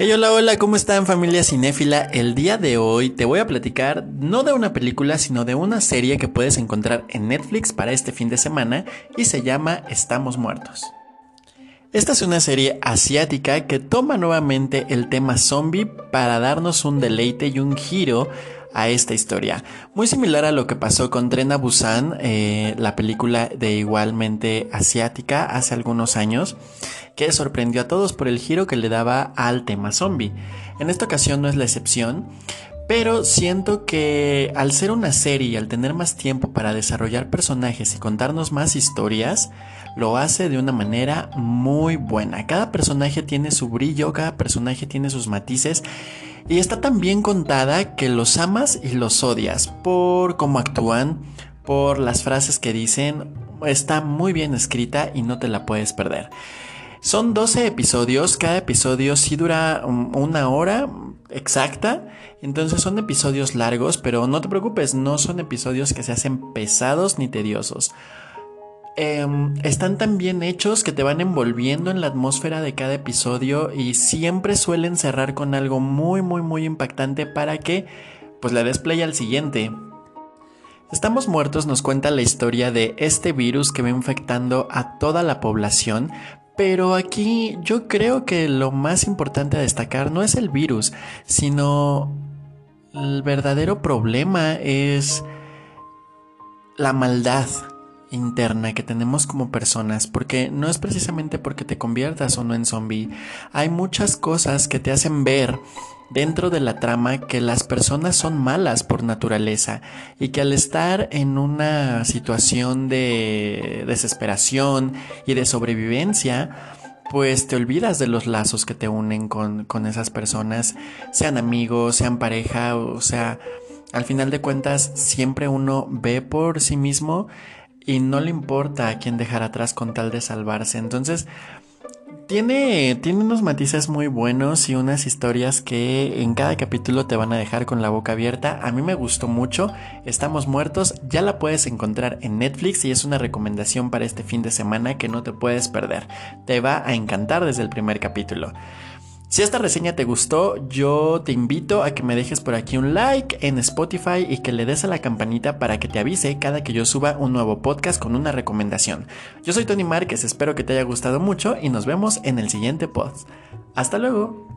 Hey, hola, hola, ¿cómo están familia cinéfila? El día de hoy te voy a platicar no de una película, sino de una serie que puedes encontrar en Netflix para este fin de semana y se llama Estamos Muertos. Esta es una serie asiática que toma nuevamente el tema zombie para darnos un deleite y un giro a esta historia. Muy similar a lo que pasó con Tren a Busan, eh, la película de igualmente asiática hace algunos años, que sorprendió a todos por el giro que le daba al tema zombie. En esta ocasión no es la excepción, pero siento que al ser una serie y al tener más tiempo para desarrollar personajes y contarnos más historias, lo hace de una manera muy buena. Cada personaje tiene su brillo, cada personaje tiene sus matices y está tan bien contada que los amas y los odias por cómo actúan, por las frases que dicen. Está muy bien escrita y no te la puedes perder. Son 12 episodios, cada episodio sí dura una hora exacta, entonces son episodios largos, pero no te preocupes, no son episodios que se hacen pesados ni tediosos. Em, están tan bien hechos que te van envolviendo en la atmósfera de cada episodio y siempre suelen cerrar con algo muy muy muy impactante para que pues le des play al siguiente. Estamos muertos nos cuenta la historia de este virus que va infectando a toda la población, pero aquí yo creo que lo más importante a destacar no es el virus, sino el verdadero problema es la maldad interna que tenemos como personas, porque no es precisamente porque te conviertas o no en zombie, hay muchas cosas que te hacen ver dentro de la trama que las personas son malas por naturaleza y que al estar en una situación de desesperación y de sobrevivencia, pues te olvidas de los lazos que te unen con, con esas personas, sean amigos, sean pareja, o sea, al final de cuentas siempre uno ve por sí mismo y no le importa a quién dejar atrás con tal de salvarse. Entonces, tiene, tiene unos matices muy buenos y unas historias que en cada capítulo te van a dejar con la boca abierta. A mí me gustó mucho. Estamos muertos. Ya la puedes encontrar en Netflix y es una recomendación para este fin de semana que no te puedes perder. Te va a encantar desde el primer capítulo. Si esta reseña te gustó, yo te invito a que me dejes por aquí un like en Spotify y que le des a la campanita para que te avise cada que yo suba un nuevo podcast con una recomendación. Yo soy Tony Márquez, espero que te haya gustado mucho y nos vemos en el siguiente post. Hasta luego.